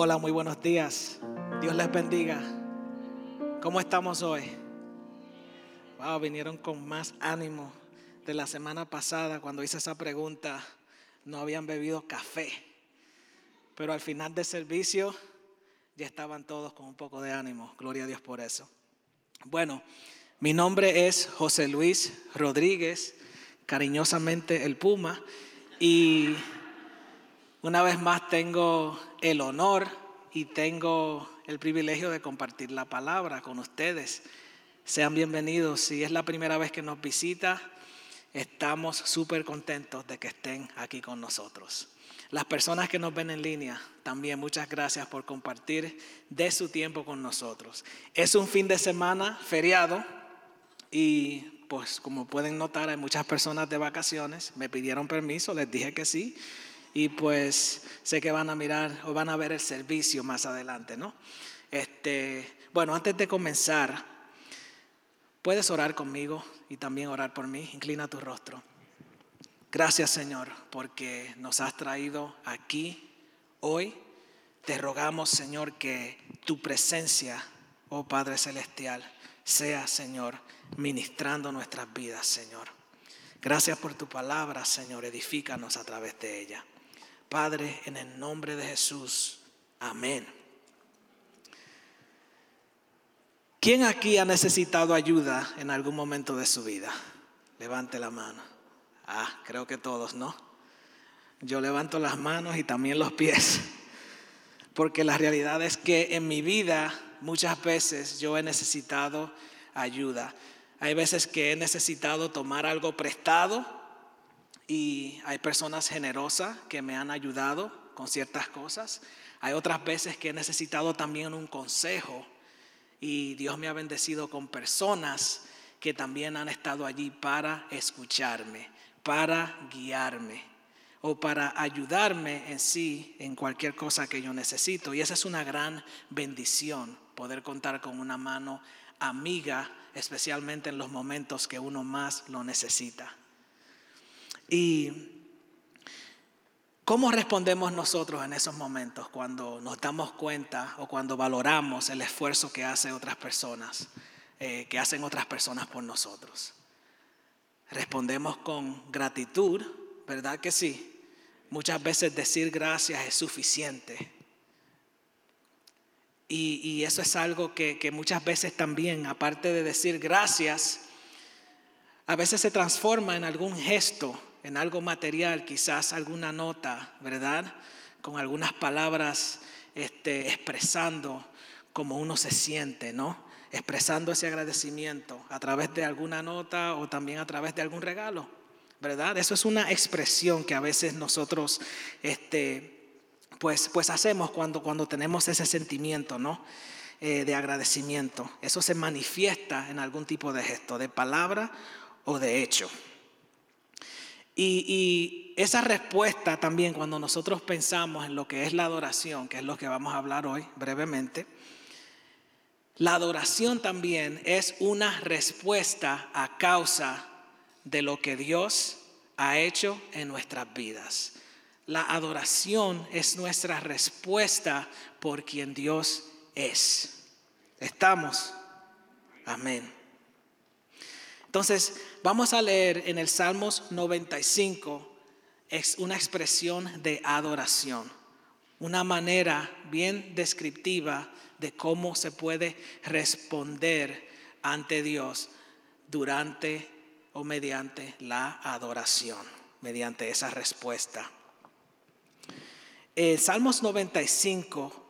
Hola, muy buenos días. Dios les bendiga. ¿Cómo estamos hoy? Wow, vinieron con más ánimo de la semana pasada cuando hice esa pregunta. No habían bebido café, pero al final del servicio ya estaban todos con un poco de ánimo. Gloria a Dios por eso. Bueno, mi nombre es José Luis Rodríguez, cariñosamente el Puma, y una vez más tengo el honor y tengo el privilegio de compartir la palabra con ustedes. Sean bienvenidos. Si es la primera vez que nos visita, estamos súper contentos de que estén aquí con nosotros. Las personas que nos ven en línea, también muchas gracias por compartir de su tiempo con nosotros. Es un fin de semana feriado y pues como pueden notar hay muchas personas de vacaciones. Me pidieron permiso, les dije que sí y pues sé que van a mirar o van a ver el servicio más adelante, ¿no? Este, bueno, antes de comenzar, puedes orar conmigo y también orar por mí. Inclina tu rostro. Gracias, Señor, porque nos has traído aquí hoy. Te rogamos, Señor, que tu presencia, oh Padre celestial, sea, Señor, ministrando nuestras vidas, Señor. Gracias por tu palabra, Señor. Edifícanos a través de ella. Padre, en el nombre de Jesús. Amén. ¿Quién aquí ha necesitado ayuda en algún momento de su vida? Levante la mano. Ah, creo que todos, ¿no? Yo levanto las manos y también los pies. Porque la realidad es que en mi vida muchas veces yo he necesitado ayuda. Hay veces que he necesitado tomar algo prestado y hay personas generosas que me han ayudado con ciertas cosas. Hay otras veces que he necesitado también un consejo y Dios me ha bendecido con personas que también han estado allí para escucharme, para guiarme o para ayudarme en sí en cualquier cosa que yo necesito. Y esa es una gran bendición, poder contar con una mano amiga, especialmente en los momentos que uno más lo necesita. ¿Y cómo respondemos nosotros en esos momentos cuando nos damos cuenta o cuando valoramos el esfuerzo que hacen otras personas, eh, que hacen otras personas por nosotros? Respondemos con gratitud, ¿verdad que sí? Muchas veces decir gracias es suficiente. Y, eso es algo que, que, muchas veces también, aparte de decir gracias, a veces se transforma en algún gesto en algo material, quizás alguna nota, ¿verdad? Con algunas palabras este, expresando cómo uno se siente, ¿no? Expresando ese agradecimiento a través de alguna nota o también a través de algún regalo, ¿verdad? Eso es una expresión que a veces nosotros, este, pues, pues hacemos cuando, cuando tenemos ese sentimiento, ¿no? Eh, de agradecimiento. Eso se manifiesta en algún tipo de gesto, de palabra o de hecho. Y, esa respuesta también cuando nosotros pensamos en lo que es la adoración, que es lo que vamos a hablar hoy brevemente, la adoración también es una respuesta a causa de lo que Dios ha hecho en nuestras vidas. La adoración es nuestra respuesta por quien Dios es. ¿Estamos? Amén. Entonces, vamos a leer en el Salmos 95, es una expresión de adoración, una manera bien descriptiva de cómo se puede responder ante Dios durante o mediante la adoración, mediante esa respuesta. El Salmos 95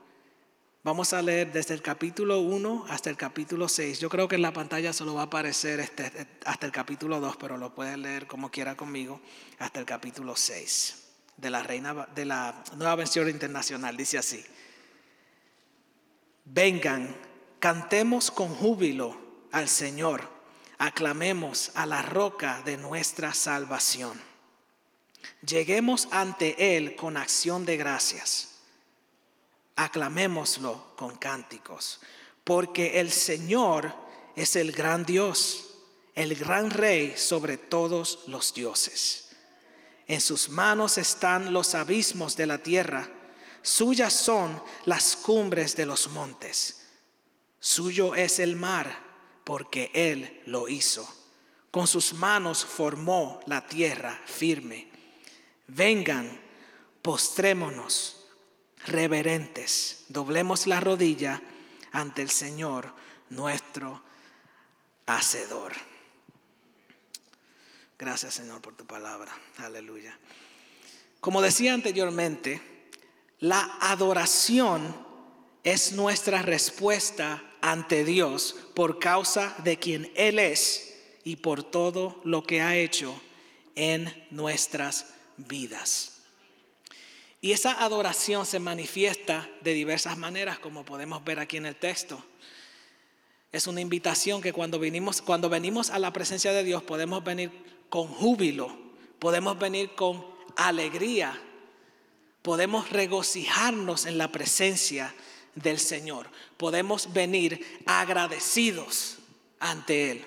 Vamos a leer desde el capítulo 1 hasta el capítulo 6. Yo creo que en la pantalla solo va a aparecer este, hasta el capítulo 2, pero lo pueden leer como quiera conmigo hasta el capítulo 6 de la, reina, de la nueva versión internacional. Dice así, vengan, cantemos con júbilo al Señor, aclamemos a la roca de nuestra salvación. Lleguemos ante Él con acción de gracias aclamémoslo con cánticos, porque el Señor es el gran Dios, el gran Rey sobre todos los dioses. En sus manos están los abismos de la tierra, Suyas son las cumbres de los montes. Suyo es el mar, porque Él lo hizo. Con sus manos formó la tierra firme. Vengan, postrémonos, reverentes, doblemos la rodilla ante el Señor nuestro Hacedor. Gracias Señor por tu palabra. Aleluya. Como decía anteriormente, la adoración es nuestra respuesta ante Dios por causa de quien Él es y por todo lo que ha hecho en nuestras vidas. Y esa adoración se manifiesta de diversas maneras, como podemos ver aquí en el texto. Es una invitación que cuando venimos, cuando venimos a la presencia de Dios podemos venir con júbilo, podemos venir con alegría, podemos regocijarnos en la presencia del Señor, podemos venir agradecidos ante Él.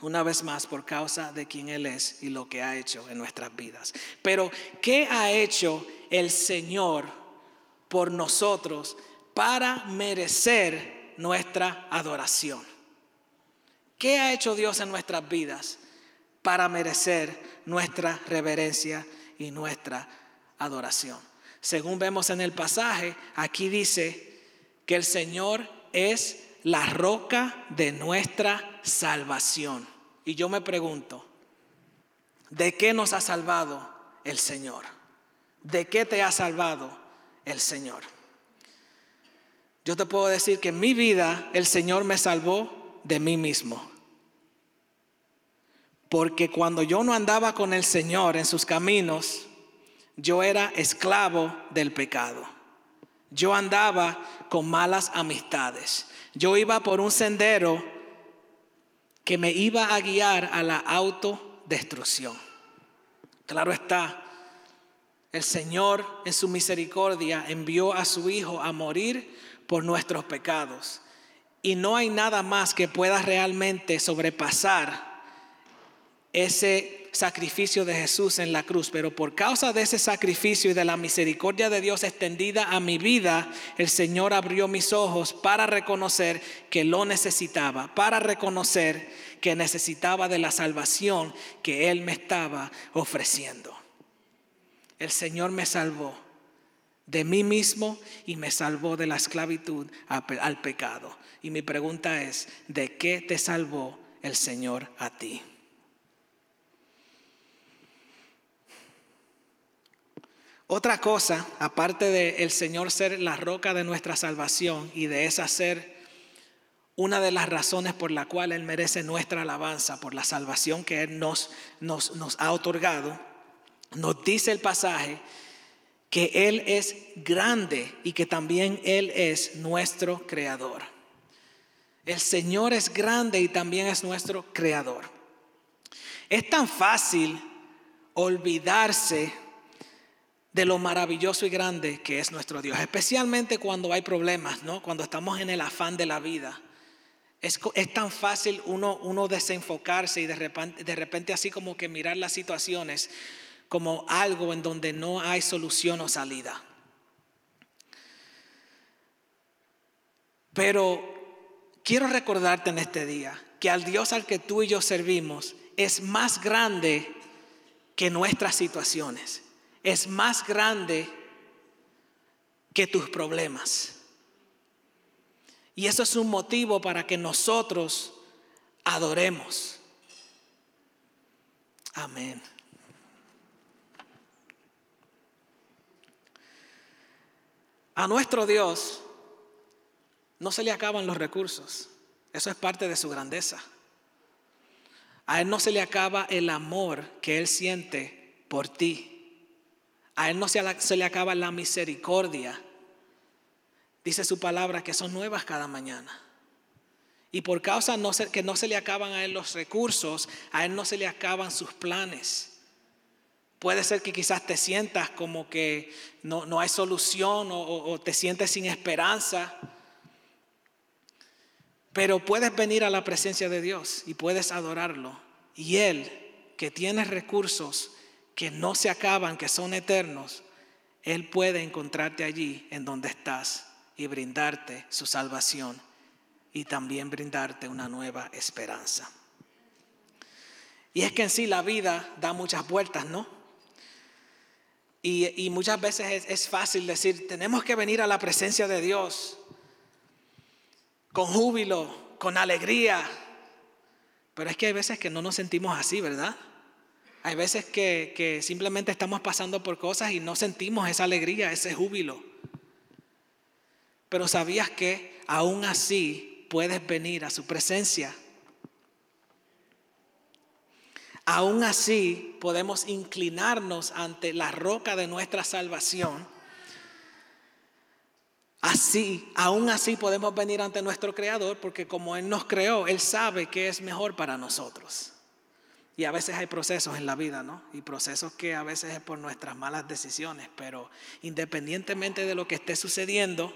Una vez más, por causa de quien Él es y lo que ha hecho en nuestras vidas. Pero, ¿qué ha hecho el Señor por nosotros para merecer nuestra adoración? ¿Qué ha hecho Dios en nuestras vidas para merecer nuestra reverencia y nuestra adoración. Según vemos en el pasaje, aquí dice que el Señor es la roca de nuestra salvación. Y yo me pregunto, ¿de qué nos ha salvado el Señor? ¿De qué te ha salvado el Señor? Yo te puedo decir que en mi vida el Señor me salvó de mí mismo. Porque cuando yo no andaba con el Señor en sus caminos, yo era esclavo del pecado. Yo andaba con malas amistades. Yo iba por un sendero que me iba a guiar a la autodestrucción. Claro está, el Señor en su misericordia envió a su Hijo a morir por nuestros pecados. Y no hay nada más que pueda realmente sobrepasar ese sacrificio de Jesús en la cruz, pero por causa de ese sacrificio y de la misericordia de Dios extendida a mi vida, el Señor abrió mis ojos para reconocer que lo necesitaba, para reconocer que necesitaba de la salvación que Él me estaba ofreciendo. El Señor me salvó de mí mismo y me salvó de la esclavitud al pecado. Y mi pregunta es, ¿de qué te salvó el Señor a ti? Otra cosa, aparte de el Señor ser la roca de nuestra salvación y de esa ser una de las razones por la cual Él merece nuestra alabanza, por la salvación que Él nos, nos, nos ha otorgado, nos dice el pasaje que Él es grande y que también Él es nuestro creador. El Señor es grande y también es nuestro creador. Es tan fácil olvidarse de lo maravilloso y grande que es nuestro Dios, especialmente cuando hay problemas, ¿no? cuando estamos en el afán de la vida. Es, tan fácil uno, desenfocarse y de repente así como que mirar las situaciones como algo en donde no hay solución o salida. Pero quiero recordarte en este día que al Dios al que tú y yo servimos es más grande que nuestras situaciones es más grande que tus problemas. Y eso es un motivo para que nosotros adoremos. Amén. A nuestro Dios no se le acaban los recursos. Eso es parte de su grandeza. A Él no se le acaba el amor que Él siente por ti. A Él no se, le acaba la misericordia. Dice su palabra que son nuevas cada mañana. Y por causa no que no se le acaban a Él los recursos, a Él no se le acaban sus planes. Puede ser que quizás te sientas como que no, hay solución o te sientes sin esperanza. Pero puedes venir a la presencia de Dios y puedes adorarlo. Y Él, que tiene recursos, que no se acaban, que son eternos, Él puede encontrarte allí en donde estás y brindarte su salvación y también brindarte una nueva esperanza. Y es que en sí la vida da muchas vueltas, ¿no? Y, muchas veces es, fácil decir, tenemos que venir a la presencia de Dios con júbilo, con alegría. Pero es que hay veces que no nos sentimos así, ¿verdad? Hay veces que, que simplemente estamos pasando por cosas y no sentimos esa alegría, ese júbilo. Pero sabías que aún así puedes venir a su presencia Aún así podemos inclinarnos ante la roca de nuestra salvación. Así, aún así podemos venir ante nuestro Creador porque como Él nos creó, Él sabe qué es mejor para nosotros. Y a veces hay procesos en la vida, ¿no? Y procesos que a veces es por nuestras malas decisiones, pero independientemente de lo que esté sucediendo,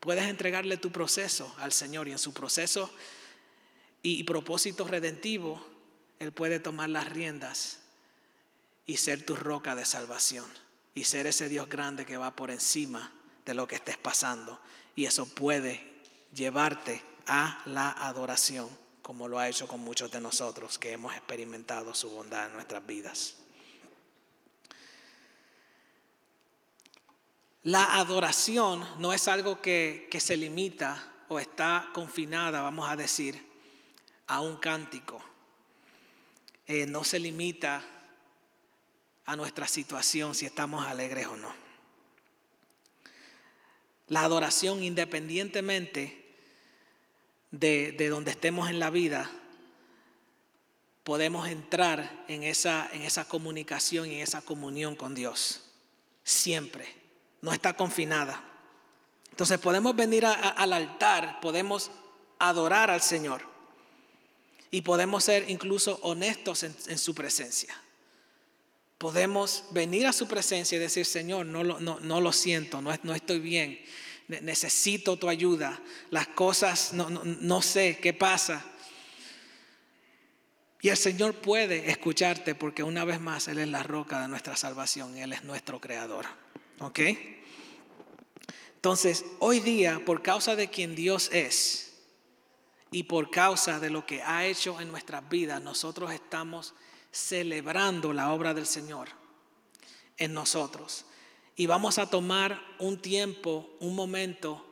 puedes entregarle tu proceso al Señor y en su proceso y propósito redentivo él puede tomar las riendas y ser tu roca de salvación y ser ese Dios grande que va por encima de lo que estés pasando. Y eso puede llevarte a la adoración, como lo ha hecho con muchos de nosotros que hemos experimentado su bondad en nuestras vidas. La adoración no es algo que, que se limita o está confinada, vamos a decir, a un cántico eh, no se limita a nuestra situación si estamos alegres o no. La adoración independientemente de, de donde estemos en la vida, podemos entrar en esa, en esa comunicación y en esa comunión con Dios. Siempre. No está confinada. Entonces podemos venir al altar, podemos adorar al Señor y podemos ser incluso honestos en, su presencia. Podemos venir a su presencia y decir, Señor, no lo, no, lo siento, no, no, estoy bien, necesito tu ayuda, las cosas, no, no sé qué pasa. Y el Señor puede escucharte porque una vez más Él es la roca de nuestra salvación, Él es nuestro creador. ¿Ok? Entonces, hoy día, por causa de quien Dios es, y por causa de lo que ha hecho en nuestras vidas, nosotros estamos celebrando la obra del Señor en nosotros. Y vamos a tomar un tiempo, un momento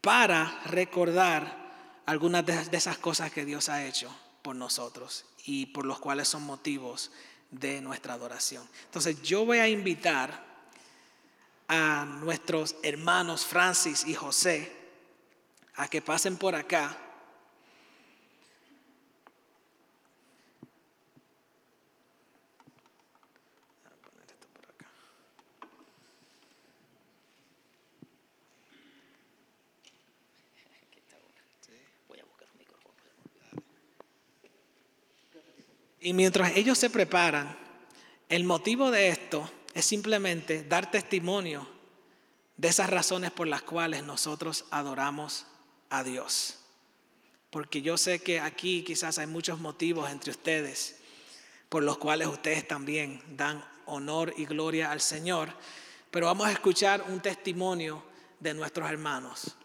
para recordar algunas de esas cosas que Dios ha hecho por nosotros y por los cuales son motivos de nuestra adoración. Entonces yo voy a invitar a nuestros hermanos Francis y José a que pasen por acá Y mientras ellos se preparan, el motivo de esto es simplemente dar testimonio de esas razones por las cuales nosotros adoramos a Dios. Porque yo sé que aquí quizás hay muchos motivos entre ustedes por los cuales ustedes también dan honor y gloria al Señor. Pero vamos a escuchar un testimonio de nuestros hermanos.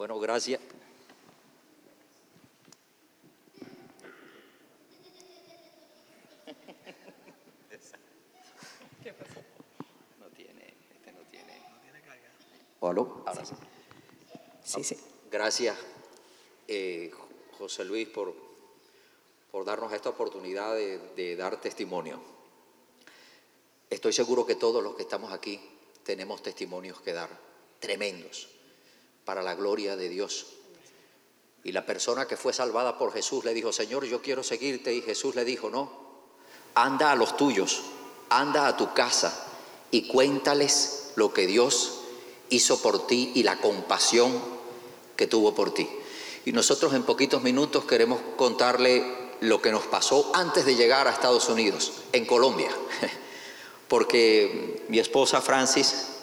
Bueno, gracias. ¿Qué pasó? No tiene, este no tiene. No tiene carga. Ahora sí. Sí, sí. Gracias, eh, José Luis, por, por darnos esta oportunidad de, de dar testimonio. Estoy seguro que todos los que estamos aquí tenemos testimonios que dar, tremendos para la gloria de Dios. Y la persona que fue salvada por Jesús le dijo, Señor, yo quiero seguirte. Y Jesús le dijo, no, anda a los tuyos, anda a tu casa y cuéntales lo que Dios hizo por ti y la compasión que tuvo por ti. Y nosotros en poquitos minutos queremos contarle lo que nos pasó antes de llegar a Estados Unidos, en Colombia. Porque mi esposa Francis...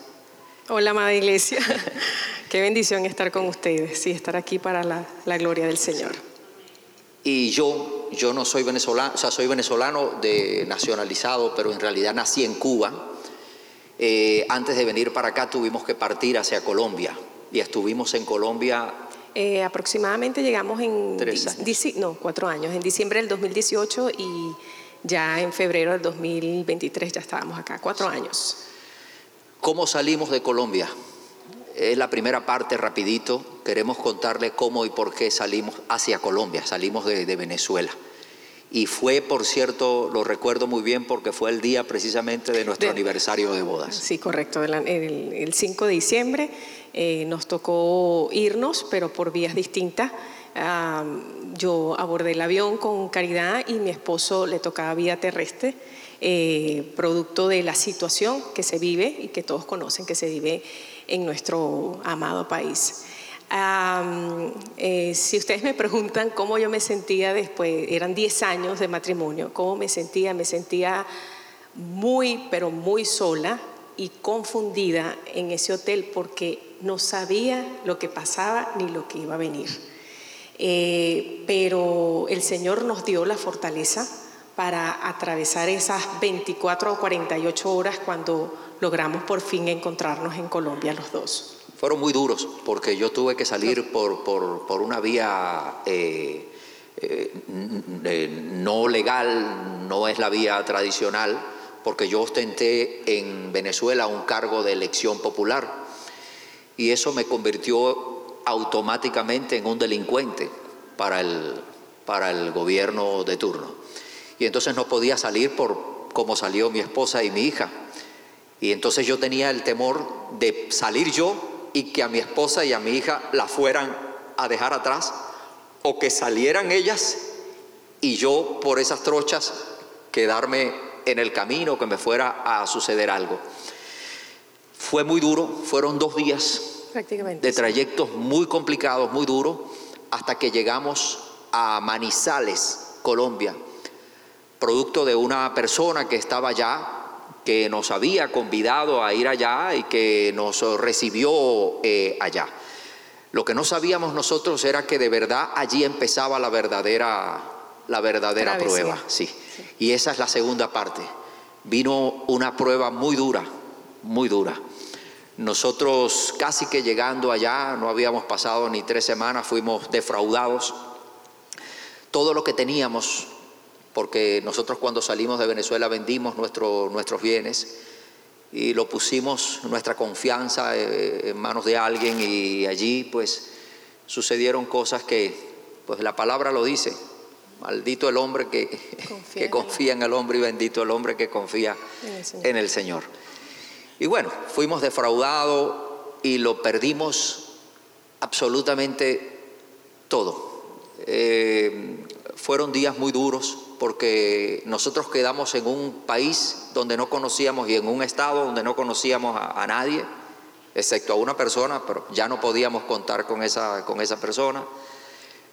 Hola, amada iglesia. Qué bendición estar con ustedes y estar aquí para la, gloria del Señor. Y yo, yo no soy venezolano, o sea, soy venezolano de nacionalizado, pero en realidad nací en Cuba. Eh, antes de venir para acá tuvimos que partir hacia Colombia y estuvimos en Colombia. Eh, aproximadamente llegamos en... Tres años. No, cuatro años, en diciembre del 2018 y ya en febrero del 2023 ya estábamos acá, cuatro años. ¿Cómo salimos de Colombia? Es la primera parte, rapidito. Queremos contarle cómo y por qué salimos hacia Colombia, salimos de, Venezuela. Y fue, por cierto, lo recuerdo muy bien porque fue el día precisamente de nuestro aniversario de bodas. Sí, correcto. El, 5 de diciembre eh, nos tocó irnos, pero por vías distintas. yo abordé el avión con Caridad y mi esposo le tocaba vía terrestre, eh, producto de la situación que se vive y que todos conocen que se vive en nuestro amado país. Eh, si ustedes me preguntan cómo yo me sentía después, eran 10 años de matrimonio, cómo me sentía, me sentía muy, pero muy sola y confundida en ese hotel porque no sabía lo que pasaba ni lo que iba a venir. Eh, pero el Señor nos dio la fortaleza para atravesar esas 24 o 48 horas cuando logramos por fin encontrarnos en Colombia los dos. Fueron muy duros porque yo tuve que salir por, por, una vía eh, eh, no legal, no es la vía tradicional, porque yo ostenté en Venezuela un cargo de elección popular y eso me convirtió automáticamente en un delincuente para el, para el gobierno de turno. Y entonces no podía salir por como salió mi esposa y mi hija. Y entonces yo tenía el temor de salir yo y que a mi esposa y a mi hija la fueran a dejar atrás o que salieran ellas y yo por esas trochas quedarme en el camino, que me fuera a suceder algo. Fue muy duro, fueron dos días de trayectos muy complicados, muy duros, hasta que llegamos a Manizales, Colombia, producto de una persona que estaba allá que nos había convidado a ir allá y que nos recibió eh, allá. Lo que no sabíamos nosotros era que de verdad allí empezaba la verdadera, la verdadera prueba. Sí. Y esa es la segunda parte. Vino una prueba muy dura, muy dura. Nosotros casi que llegando allá, no habíamos pasado ni tres semanas, fuimos defraudados. Todo lo que teníamos porque nosotros cuando salimos de Venezuela vendimos nuestros bienes y lo pusimos nuestra confianza eh, en manos de alguien y allí pues sucedieron cosas que pues la palabra lo dice, maldito el hombre que confía, que confía en el hombre y bendito el hombre que confía en el Señor. Y bueno, fuimos defraudados y lo perdimos absolutamente todo. Eh, fueron días muy duros, porque nosotros quedamos en un país donde no conocíamos y en un estado donde no conocíamos a, nadie, excepto a una persona, pero ya no podíamos contar con esa, con esa persona.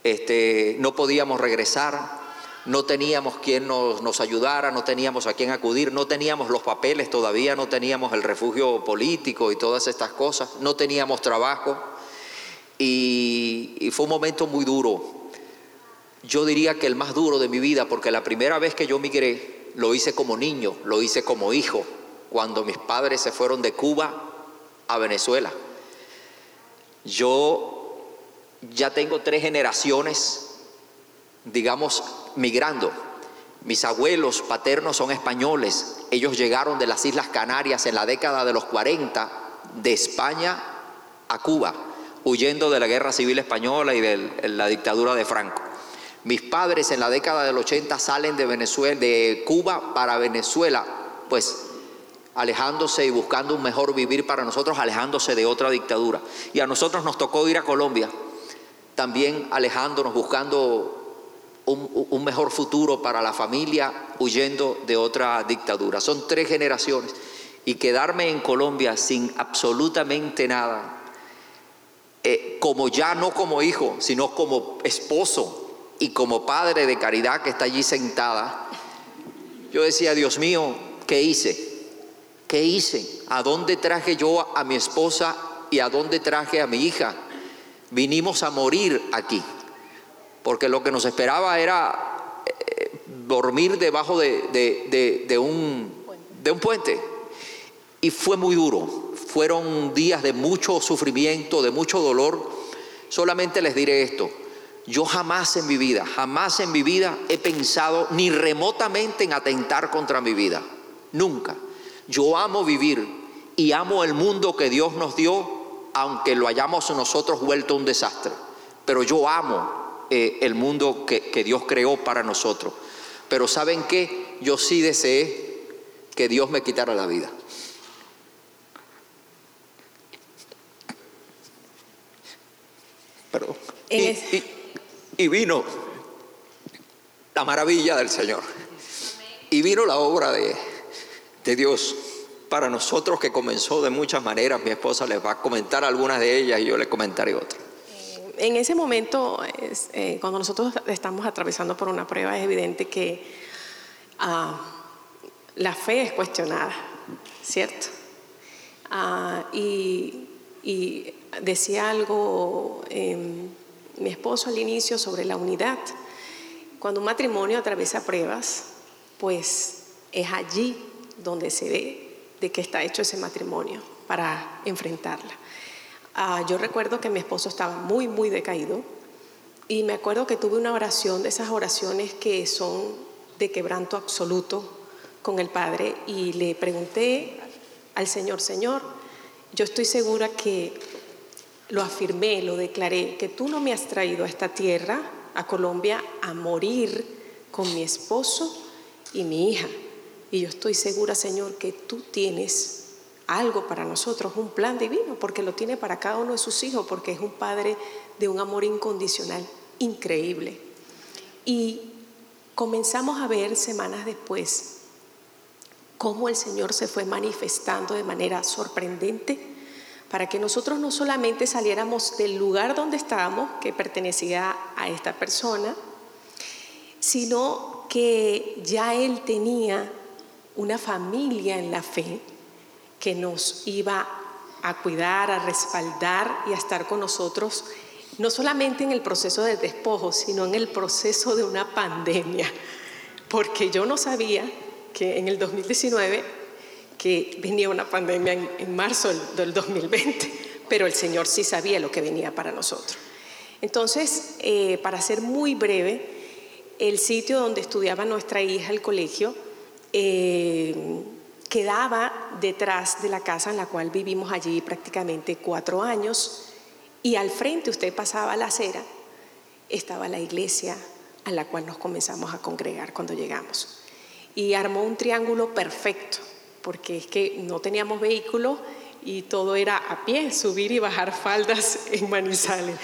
Este, no podíamos regresar, no teníamos quien nos, nos, ayudara, no teníamos a quién acudir, no teníamos los papeles todavía, no teníamos el refugio político y todas estas cosas, no teníamos trabajo. Y fue un momento muy duro, yo diría que el más duro de mi vida, porque la primera vez que yo migré, lo hice como niño, lo hice como hijo, cuando mis padres se fueron de Cuba a Venezuela. Yo ya tengo tres generaciones, digamos, migrando. Mis abuelos paternos son españoles, ellos llegaron de las Islas Canarias en la década de los 40 de España a Cuba, huyendo de la guerra civil española y de la dictadura de Franco. Mis padres en la década del 80 salen de Venezuela, de Cuba para Venezuela, pues alejándose y buscando un mejor vivir para nosotros, alejándose de otra dictadura. Y a nosotros nos tocó ir a Colombia, también alejándonos, buscando un, mejor futuro para la familia, huyendo de otra dictadura. Son tres generaciones. Y quedarme en Colombia sin absolutamente nada, eh, como ya no como hijo, sino como esposo, y como padre de caridad que está allí sentada, yo decía, Dios mío, ¿qué hice? ¿Qué hice? ¿A dónde traje yo a mi esposa y a dónde traje a mi hija? Vinimos a morir aquí. porque lo que nos esperaba era eh, dormir debajo de, un, de un puente. Y fue muy duro, fueron días de mucho sufrimiento, de mucho dolor. Solamente les diré esto, yo jamás en mi vida, jamás en mi vida he pensado ni remotamente en atentar contra mi vida. Nunca. Yo amo vivir y amo el mundo que Dios nos dio, aunque lo hayamos nosotros vuelto un desastre. Pero yo amo eh, el mundo que, que Dios creó para nosotros. Pero ¿saben qué? Yo sí deseé que Dios me quitara la vida. Perdón. Y vino la maravilla del Señor. Y vino la obra de, Dios para nosotros que comenzó de muchas maneras. Mi esposa les va a comentar algunas de ellas y yo les comentaré otras. Eh, en ese momento, eh, cuando nosotros estamos atravesando por una prueba, es evidente que ah, la fe es cuestionada, ¿cierto? Ah, y, decía algo mi esposo al inicio sobre la unidad. Cuando un matrimonio atraviesa pruebas, pues es allí donde se ve de qué está hecho ese matrimonio para enfrentarla. Ah, yo recuerdo que mi esposo estaba muy, muy decaído y me acuerdo que tuve una oración de esas oraciones que son de quebranto absoluto con el Padre y le pregunté al Señor, Señor, yo estoy segura que lo afirmé, lo declaré, que tú no me has traído a esta tierra, a Colombia, a morir con mi esposo y mi hija. Y yo estoy segura, Señor, que tú tienes algo para nosotros, un plan divino, porque lo tiene para cada uno de sus hijos, porque es un padre de un amor incondicional increíble. Y comenzamos a ver semanas después cómo el Señor se fue manifestando de manera sorprendente para que nosotros no solamente saliéramos del lugar donde estábamos, que pertenecía a esta persona, sino que ya él tenía una familia en la fe que nos iba a cuidar, a respaldar y a estar con nosotros, no solamente en el proceso del despojo, sino en el proceso de una pandemia, porque yo no sabía que en el 2019 que venía una pandemia en, marzo del, 2020, pero el Señor sí sabía lo que venía para nosotros. Entonces, eh, para ser muy breve, el sitio donde estudiaba nuestra hija, el colegio, eh, quedaba detrás de la casa en la cual vivimos allí prácticamente cuatro años y al frente usted pasaba la acera, estaba la iglesia a la cual nos comenzamos a congregar cuando llegamos. Y armó un triángulo perfecto porque es que no teníamos vehículo y todo era a pie, subir y bajar faldas en Manizales.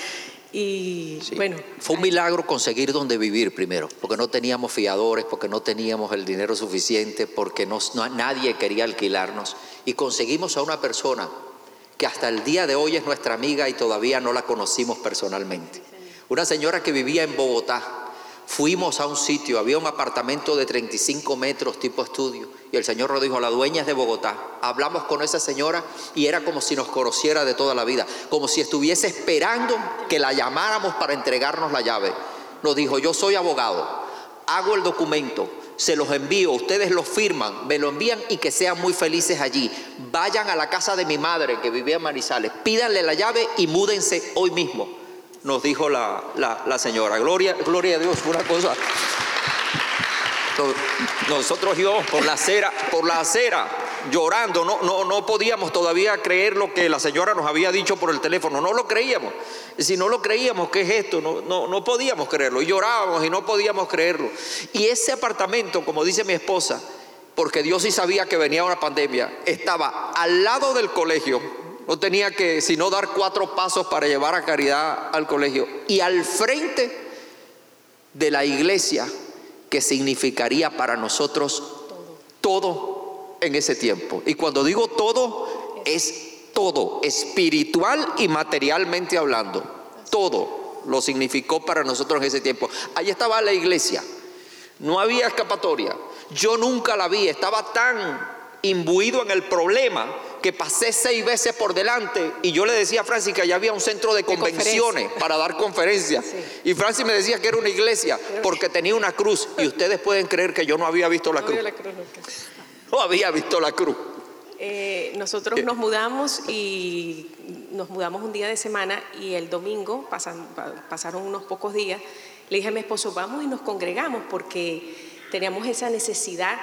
Y bueno. Fue un milagro conseguir donde vivir primero, porque no teníamos fiadores, porque no teníamos el dinero suficiente, porque no, nadie quería alquilarnos. Y conseguimos a una persona que hasta el día de hoy es nuestra amiga y todavía no la conocimos personalmente. Una señora que vivía en Bogotá. Fuimos a un sitio, había un apartamento de 35 metros tipo estudio y el Señor nos dijo, la dueña es de Bogotá. Hablamos con esa señora y era como si nos conociera de toda la vida, como si estuviese esperando que la llamáramos para entregarnos la llave. Nos dijo, yo soy abogado, hago el documento, se los envío, ustedes lo firman, me lo envían y que sean muy felices allí. Vayan a la casa de mi madre que vivía en Manizales, pídanle la llave y múdense hoy mismo, nos dijo la, la señora. Gloria, gloria a Dios, una cosa nosotros íbamos por la acera, por la acera, llorando, no, no, no podíamos todavía creer lo que la señora nos había dicho por el teléfono, no lo creíamos. Si no lo creíamos, ¿qué es esto? No, no, no podíamos creerlo. Y llorábamos y no podíamos creerlo. Y ese apartamento, como dice mi esposa, porque Dios sí sabía que venía una pandemia, estaba al lado del colegio. No tenía que sino dar cuatro pasos para llevar a caridad al colegio. Y al frente de la iglesia que significaría para nosotros todo en ese tiempo. Y cuando digo todo, es todo, espiritual y materialmente hablando. Todo lo significó para nosotros en ese tiempo. Ahí estaba la iglesia. No había escapatoria. Yo nunca la vi. Estaba tan imbuido en el problema que pasé seis veces por delante y yo le decía a Francis que allá había un centro de convenciones para dar conferencias. Y Francis me decía que era una iglesia porque tenía una cruz. Y ustedes pueden creer que yo no había visto la cruz. No había visto la cruz. Eh, nosotros nos mudamos y nos mudamos un día de semana y el domingo, pasaron unos pocos días, le dije a mi esposo, vamos y nos congregamos porque teníamos esa necesidad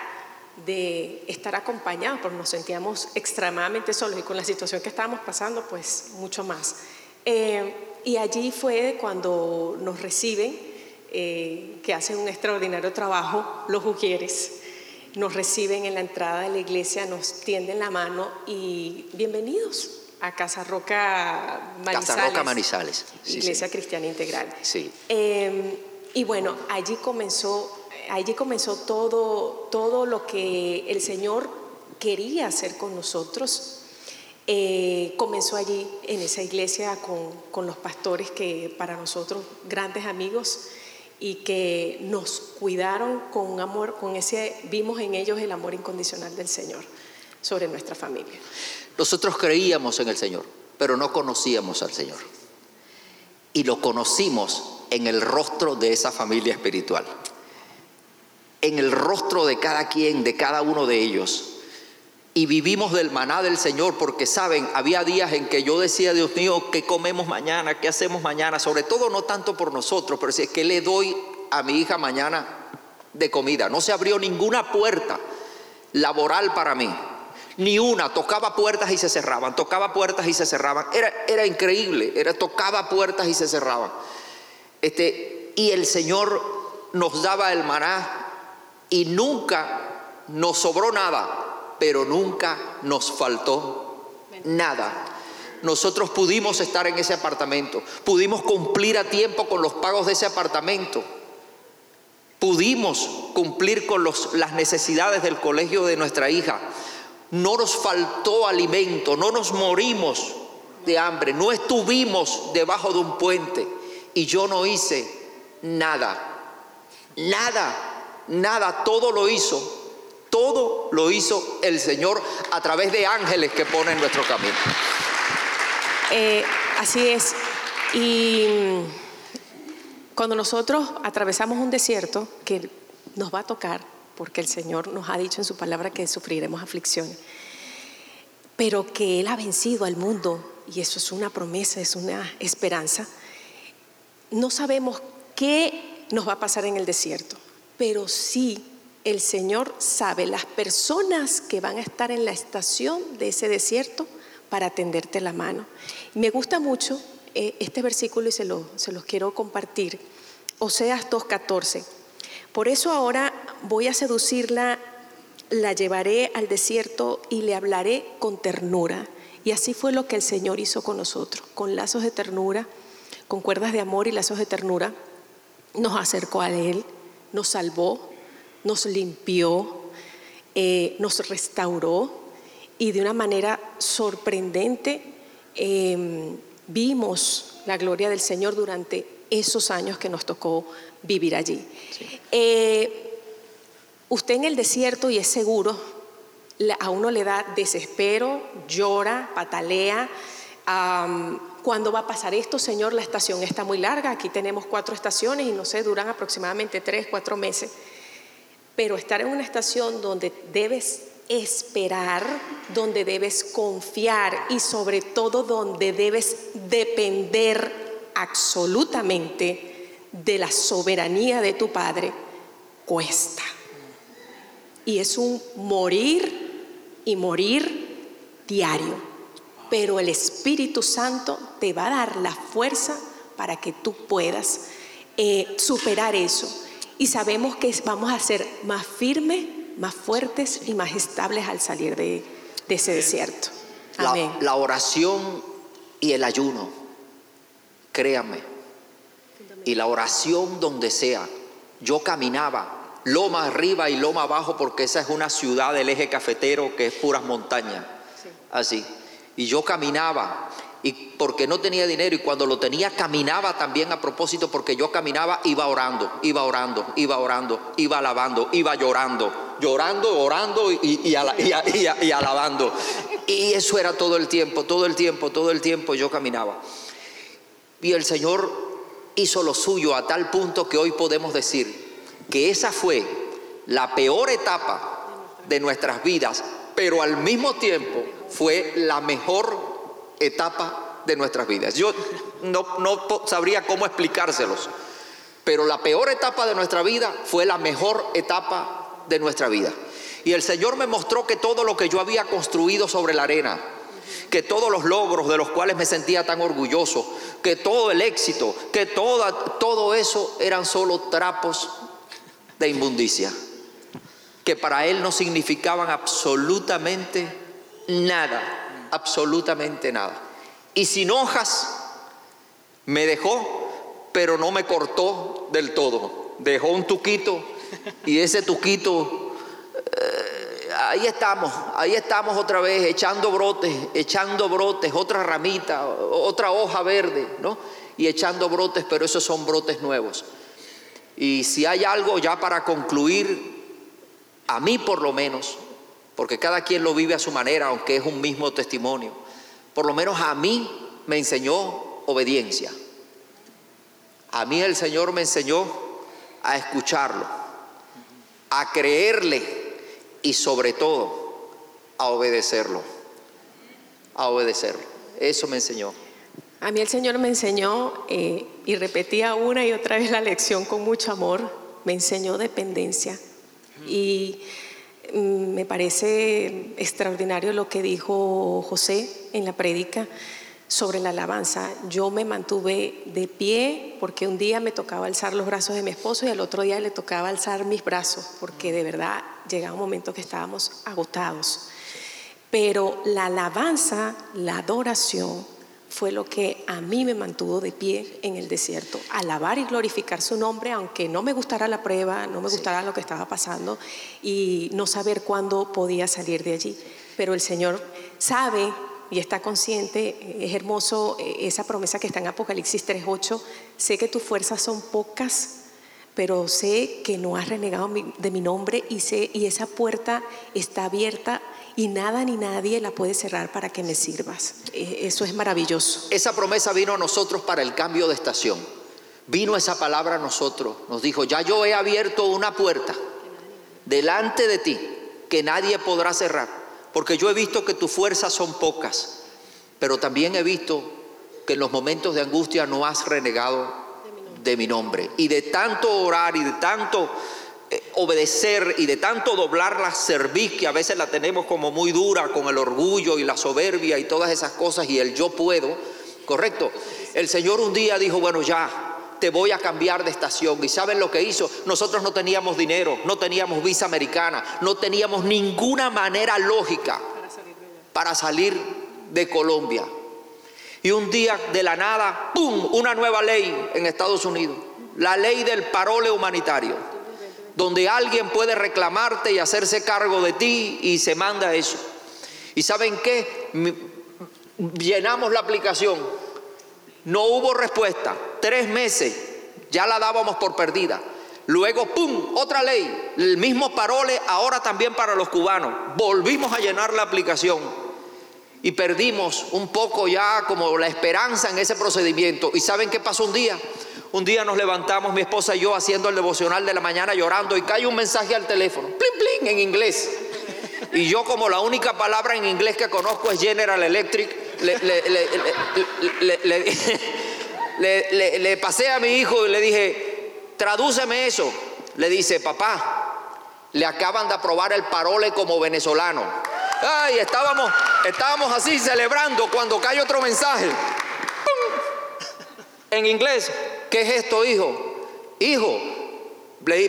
de estar acompañados, porque nos sentíamos extremadamente solos y con la situación que estábamos pasando, pues mucho más. Eh, y allí fue cuando nos reciben, eh, que hacen un extraordinario trabajo, los Ujieres. Nos reciben en la entrada de la iglesia, nos tienden la mano y bienvenidos a Casa Roca Manizales. Casa Roca Manizales. iglesia Cristiana Integral. Sí. Eh, y bueno, allí comenzó allí comenzó todo, todo lo que el Señor quería hacer con nosotros. Eh, comenzó allí en esa iglesia con, con, los pastores que para nosotros grandes amigos y que nos cuidaron con amor, con ese vimos en ellos el amor incondicional del Señor sobre nuestra familia. Nosotros creíamos en el Señor, pero no conocíamos al Señor. Y lo conocimos en el rostro de esa familia espiritual en el rostro de cada quien, de cada uno de ellos. Y vivimos del maná del Señor porque, saben, había días en que yo decía, Dios mío, ¿qué comemos mañana? ¿Qué hacemos mañana? Sobre todo no tanto por nosotros, pero si es que le doy a mi hija mañana de comida. No se abrió ninguna puerta laboral para mí. Ni una, tocaba puertas y se cerraban, tocaba puertas y se cerraban. Era, era increíble, era tocaba puertas y se cerraban. Este, y el Señor nos daba el maná y nunca nos sobró nada, pero nunca nos faltó nada. Nosotros pudimos estar en ese apartamento, pudimos cumplir a tiempo con los pagos de ese apartamento, pudimos cumplir con las necesidades del colegio de nuestra hija. No nos faltó alimento, no nos morimos de hambre, no estuvimos debajo de un puente y yo no hice nada, nada nada, todo lo hizo, todo lo hizo el Señor a través de ángeles que pone en nuestro camino. Eh, así es. Y mm, cuando nosotros atravesamos un desierto que nos va a tocar, porque el Señor nos ha dicho en su palabra que sufriremos aflicción, pero que Él ha vencido al mundo, y eso es una promesa, es una esperanza, no sabemos qué nos va a pasar en el desierto pero sí el Señor sabe las personas que van a estar en la estación de ese desierto para tenderte la mano. Me gusta mucho eh, este versículo y se, se los quiero compartir. Oseas 2.14. Por eso ahora voy a seducirla, la llevaré al desierto y le hablaré con ternura. Y así fue lo que el Señor hizo con nosotros, con lazos de ternura, con cuerdas de amor y lazos de ternura. Nos acercó a Él, nos salvó, nos limpió, eh, nos restauró y de una manera sorprendente em, vimos la gloria del Señor durante esos años que nos tocó vivir allí. Eh, usted en el desierto y es seguro, a uno le da desespero, llora, patalea. ¿Cuándo va a pasar esto, Señor? La estación está muy larga, aquí tenemos cuatro estaciones y no sé, duran aproximadamente tres, cuatro meses. Pero estar en una estación donde debes esperar, donde debes confiar y sobre todo donde debes depender absolutamente de la soberanía de tu Padre, cuesta. Y es un morir y morir diario pero el Espíritu Santo te va a dar la fuerza para que tú puedas eh, superar eso. Y sabemos que vamos a ser más firmes, más fuertes y más estables al salir de, ese desierto. Amén. La, oración y el ayuno, créanme, y la oración donde sea. Yo caminaba loma arriba y loma abajo porque esa es una ciudad del eje cafetero que es puras montañas. Así. Y yo caminaba y porque no tenía dinero y cuando lo tenía caminaba también a propósito porque yo caminaba, iba orando, iba orando, iba orando, iba alabando, iba llorando, llorando, orando y, y, alabando. Y eso era todo el tiempo, todo el tiempo, todo el tiempo yo caminaba. Y el Señor hizo lo suyo a tal punto que hoy podemos decir que esa fue la peor etapa de nuestras vidas, pero al mismo tiempo fue la mejor etapa de nuestras vidas. Yo no, sabría cómo explicárselos, pero la peor etapa de nuestra vida fue la mejor etapa de nuestra vida. Y el Señor me mostró que todo lo que yo había construido sobre la arena, que todos los logros de los cuales me sentía tan orgulloso, que todo el éxito, que toda, todo eso eran solo trapos de inmundicia, que para Él no significaban absolutamente nada, absolutamente nada. Y sin hojas me dejó, pero no me cortó del todo. Dejó un tuquito y ese tuquito ahí estamos, ahí estamos otra vez, echando brotes, echando brotes, otra ramita, otra hoja verde, ¿no? Y echando brotes, pero esos son brotes nuevos. Y si hay algo ya para concluir, a mí por lo menos, porque cada quien lo vive a su manera, aunque es un mismo testimonio, por lo menos a mí me enseñó obediencia. A mí el Señor me enseñó a escucharlo, a creerle y sobre todo a obedecerlo, a obedecerlo. Eso me enseñó. A mí el Señor me enseñó, eh, y repetía una y otra vez la lección con mucho amor, me enseñó dependencia. Y me parece extraordinario lo que dijo José en la prédica sobre la alabanza. Yo me mantuve de pie porque un día me tocaba alzar los brazos de mi esposo y al otro día le tocaba alzar mis brazos, porque de verdad llegaba un momento que estábamos agotados. Pero la alabanza, la adoración, fue lo que a mí me mantuvo de pie en el desierto. Alabar y glorificar su nombre, aunque no me gustara la prueba, no me gustara lo que estaba pasando y no saber cuándo podía salir de allí. Pero el Señor sabe y está consciente, es hermoso eh, esa promesa que está en Apocalipsis 3.8, sé que tus fuerzas son pocas, pero sé que no has renegado de mi nombre y, sé, y esa puerta está abierta y nada ni nadie la puede cerrar para que me sirvas. E, eso es maravilloso. Esa promesa vino a nosotros para el cambio de estación. Vino esa palabra a nosotros. Nos dijo, ya yo he abierto una puerta delante de ti que nadie podrá cerrar porque yo he visto que tus fuerzas son pocas, pero también he visto que en los momentos de angustia no has renegado de mi nombre. Y de tanto orar y de tanto eh, obedecer y de tanto doblar la cerviz, que a veces la tenemos como muy dura con el orgullo y la soberbia y todas esas cosas y el yo puedo, ¿correcto? El Señor un día dijo, bueno, ya, te voy a cambiar de estación. ¿Y saben lo que hizo? Nosotros no teníamos dinero, no teníamos visa americana, no teníamos ninguna manera lógica para salir de Colombia. Y un día de la nada, ¡pum!, una nueva ley en Estados Unidos, la ley del parole humanitario, donde alguien puede reclamarte y hacerse cargo de ti y se manda eso. ¿Y saben qué? Llenamos la aplicación, no hubo respuesta. Tres meses ya la dábamos por perdida. Luego, ¡pum!, otra ley. El mismo parole ahora también para los cubanos. Volvimos a llenar la aplicación y perdimos un poco ya como la esperanza en ese procedimiento. ¿Y saben qué pasó un día? Un día nos levantamos, mi esposa y yo, haciendo el devocional de la mañana llorando y cae un mensaje al teléfono, plin, plin, en inglés. Y yo como la única palabra en inglés que conozco es General Electric, le, le, pasé a mi hijo y le dije, tradúceme eso. Le dice, papá, le acaban de aprobar el parole como venezolano. Ay, estábamos, estábamos así celebrando cuando cae otro mensaje. En inglés, ¿qué es esto, hijo? Hijo,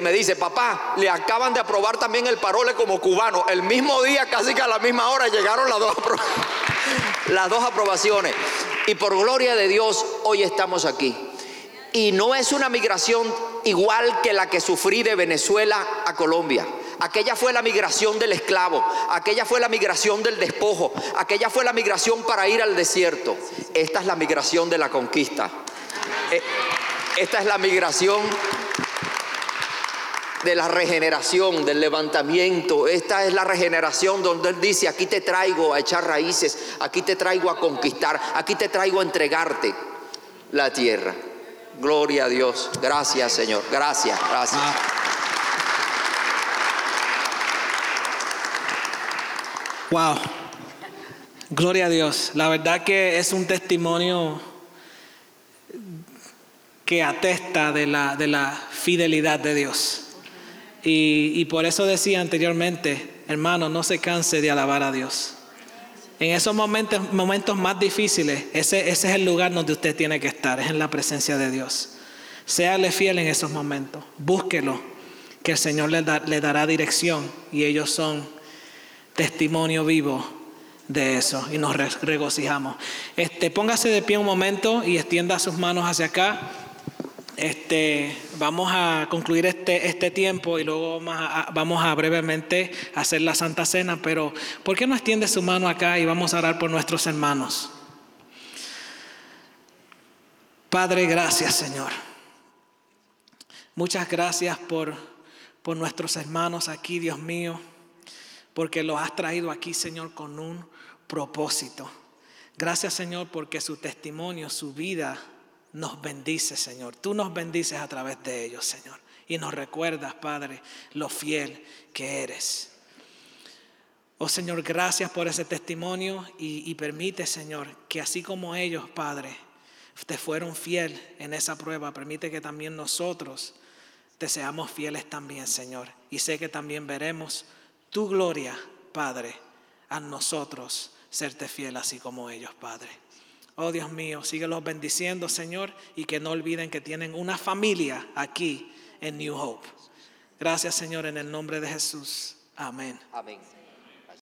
me dice, papá, le acaban de aprobar también el parole como cubano. El mismo día, casi que a la misma hora, llegaron las dos las dos aprobaciones. Y por gloria de Dios, hoy estamos aquí. Y no es una migración igual que la que sufrí de Venezuela a Colombia. Aquella fue la migración del esclavo, aquella fue la migración del despojo, aquella fue la migración para ir al desierto. Esta es la migración de la conquista. Eh, esta es la migración de la regeneración, del levantamiento. Esta es la regeneración donde Él dice, aquí te traigo a echar raíces, aquí te traigo a conquistar, aquí te traigo a entregarte la tierra. Gloria a Dios. Gracias Señor. Gracias, gracias. Wow. Gloria a Dios. La verdad que es un testimonio que atesta de la, de la fidelidad de Dios. Y, por eso decía anteriormente, hermano, no se canse de alabar a Dios. En esos momentos, momentos más difíciles, ese, ese es el lugar donde usted tiene que estar, es en la presencia de Dios. Séale fiel en esos momentos, búsquelo, que el Señor le, le dará dirección y ellos son testimonio vivo de eso y nos regocijamos. Este, póngase de pie un momento y extienda sus manos hacia acá. Este, vamos a concluir este, este tiempo y luego vamos a, brevemente hacer la Santa Cena, pero ¿por qué no extiende su mano acá y vamos a orar por nuestros hermanos? Padre, gracias Señor. Muchas gracias por, por nuestros hermanos aquí, Dios mío, porque los has traído aquí, Señor, con un propósito. Gracias, Señor, porque su testimonio, su vida, nos bendice, Señor. Tú nos bendices a través de ellos, Señor. Y nos recuerdas, Padre, lo fiel que eres. Oh Señor, gracias por ese testimonio y, permite, Señor, que así como ellos, Padre, te fueron fiel en esa prueba, permite que también nosotros te seamos fieles también, Señor. Y sé que también veremos tu gloria, Padre, a nosotros serte fiel así como ellos, Padre. Oh Dios mío, síguelos bendiciendo, Señor, y que no olviden que tienen una familia aquí en New Hope. Gracias, Señor, en el nombre de Jesús. Amén. Amén.